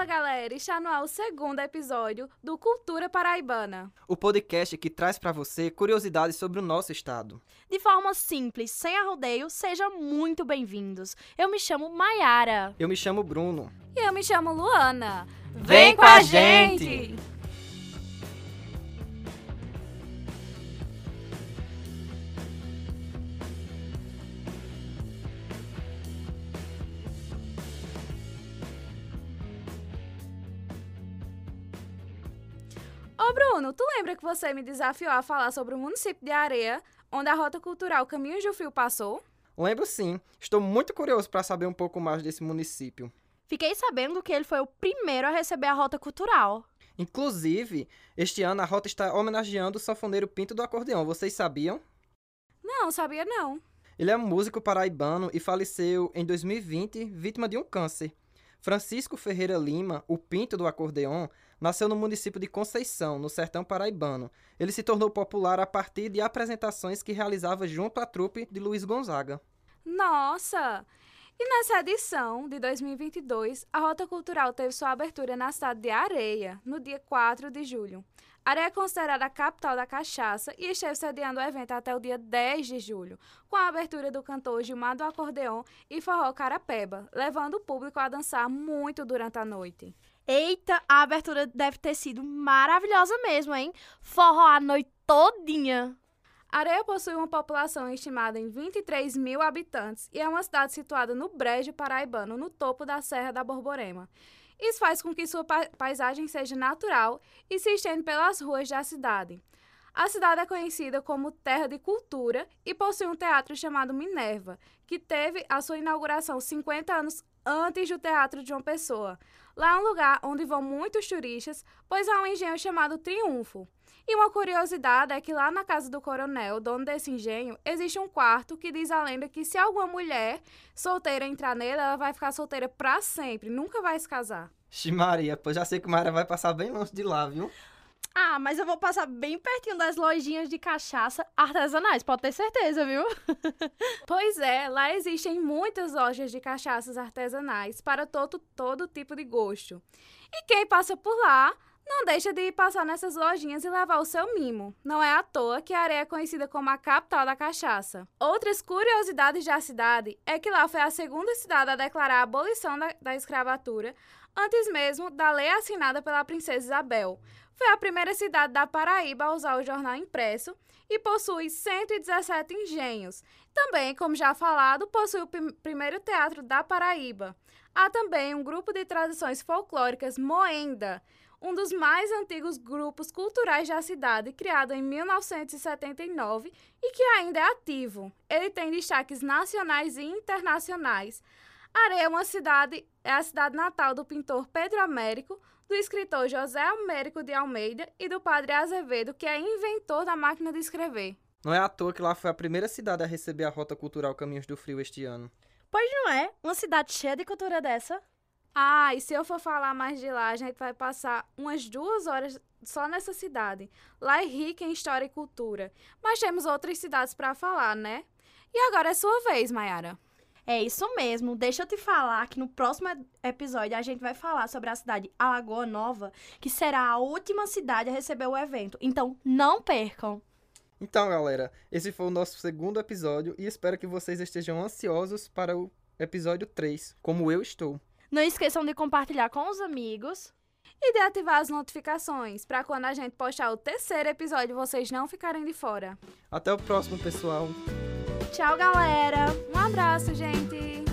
galera, está no ar o segundo episódio do Cultura Paraibana. O podcast que traz para você curiosidades sobre o nosso estado. De forma simples, sem arrodeio, sejam muito bem-vindos. Eu me chamo Maiara. Eu me chamo Bruno. E eu me chamo Luana. Vem com a gente! Ô Bruno, tu lembra que você me desafiou a falar sobre o município de Areia, onde a rota cultural Caminhos do Frio passou? Lembro sim. Estou muito curioso para saber um pouco mais desse município. Fiquei sabendo que ele foi o primeiro a receber a rota cultural. Inclusive, este ano a rota está homenageando o sanfoneiro Pinto do Acordeão. Vocês sabiam? Não, sabia não. Ele é um músico paraibano e faleceu em 2020 vítima de um câncer. Francisco Ferreira Lima, o Pinto do Acordeão, nasceu no município de Conceição, no sertão paraibano. Ele se tornou popular a partir de apresentações que realizava junto à trupe de Luiz Gonzaga. Nossa! E nessa edição de 2022, a Rota Cultural teve sua abertura na cidade de Areia, no dia 4 de julho. Areia é considerada a capital da cachaça e esteve sediando o evento até o dia 10 de julho, com a abertura do cantor Gilmar do Acordeon e Forró Carapeba, levando o público a dançar muito durante a noite. Eita, a abertura deve ter sido maravilhosa mesmo, hein? Forró a noite todinha. Areia possui uma população estimada em 23 mil habitantes e é uma cidade situada no Brejo Paraibano, no topo da Serra da Borborema. Isso faz com que sua pa paisagem seja natural e se estende pelas ruas da cidade. A cidade é conhecida como terra de cultura e possui um teatro chamado Minerva, que teve a sua inauguração 50 anos antes do Teatro de uma Pessoa. Lá é um lugar onde vão muitos turistas, pois há um engenho chamado Triunfo. E uma curiosidade é que lá na casa do coronel, dono desse engenho, existe um quarto que diz a lenda que se alguma mulher solteira entrar nele, ela vai ficar solteira pra sempre, nunca vai se casar. Ximaria, pois já sei que Maria vai passar bem longe de lá, viu? Ah, mas eu vou passar bem pertinho das lojinhas de cachaça artesanais, pode ter certeza, viu? pois é, lá existem muitas lojas de cachaças artesanais para todo, todo tipo de gosto. E quem passa por lá não deixa de passar nessas lojinhas e levar o seu mimo. Não é à toa que a areia é conhecida como a capital da cachaça. Outras curiosidades da cidade é que lá foi a segunda cidade a declarar a abolição da, da escravatura, antes mesmo da lei assinada pela princesa Isabel. Foi a primeira cidade da Paraíba a usar o jornal impresso e possui 117 engenhos. Também, como já falado, possui o primeiro teatro da Paraíba. Há também um grupo de tradições folclóricas Moenda, um dos mais antigos grupos culturais da cidade, criado em 1979 e que ainda é ativo. Ele tem destaques nacionais e internacionais. Areia é uma cidade, é a cidade natal do pintor Pedro Américo, do escritor José Américo de Almeida e do padre Azevedo, que é inventor da máquina de escrever. Não é à toa que lá foi a primeira cidade a receber a Rota Cultural Caminhos do Frio este ano. Pois não é? Uma cidade cheia de cultura dessa. Ah, e se eu for falar mais de lá, a gente vai passar umas duas horas só nessa cidade. Lá é rica em história e cultura. Mas temos outras cidades para falar, né? E agora é sua vez, Mayara. É isso mesmo. Deixa eu te falar que no próximo episódio a gente vai falar sobre a cidade Alagoa Nova, que será a última cidade a receber o evento. Então, não percam. Então, galera, esse foi o nosso segundo episódio e espero que vocês estejam ansiosos para o episódio 3, como eu estou. Não esqueçam de compartilhar com os amigos. E de ativar as notificações para quando a gente postar o terceiro episódio vocês não ficarem de fora. Até o próximo, pessoal. Tchau, galera. Um abraço, gente.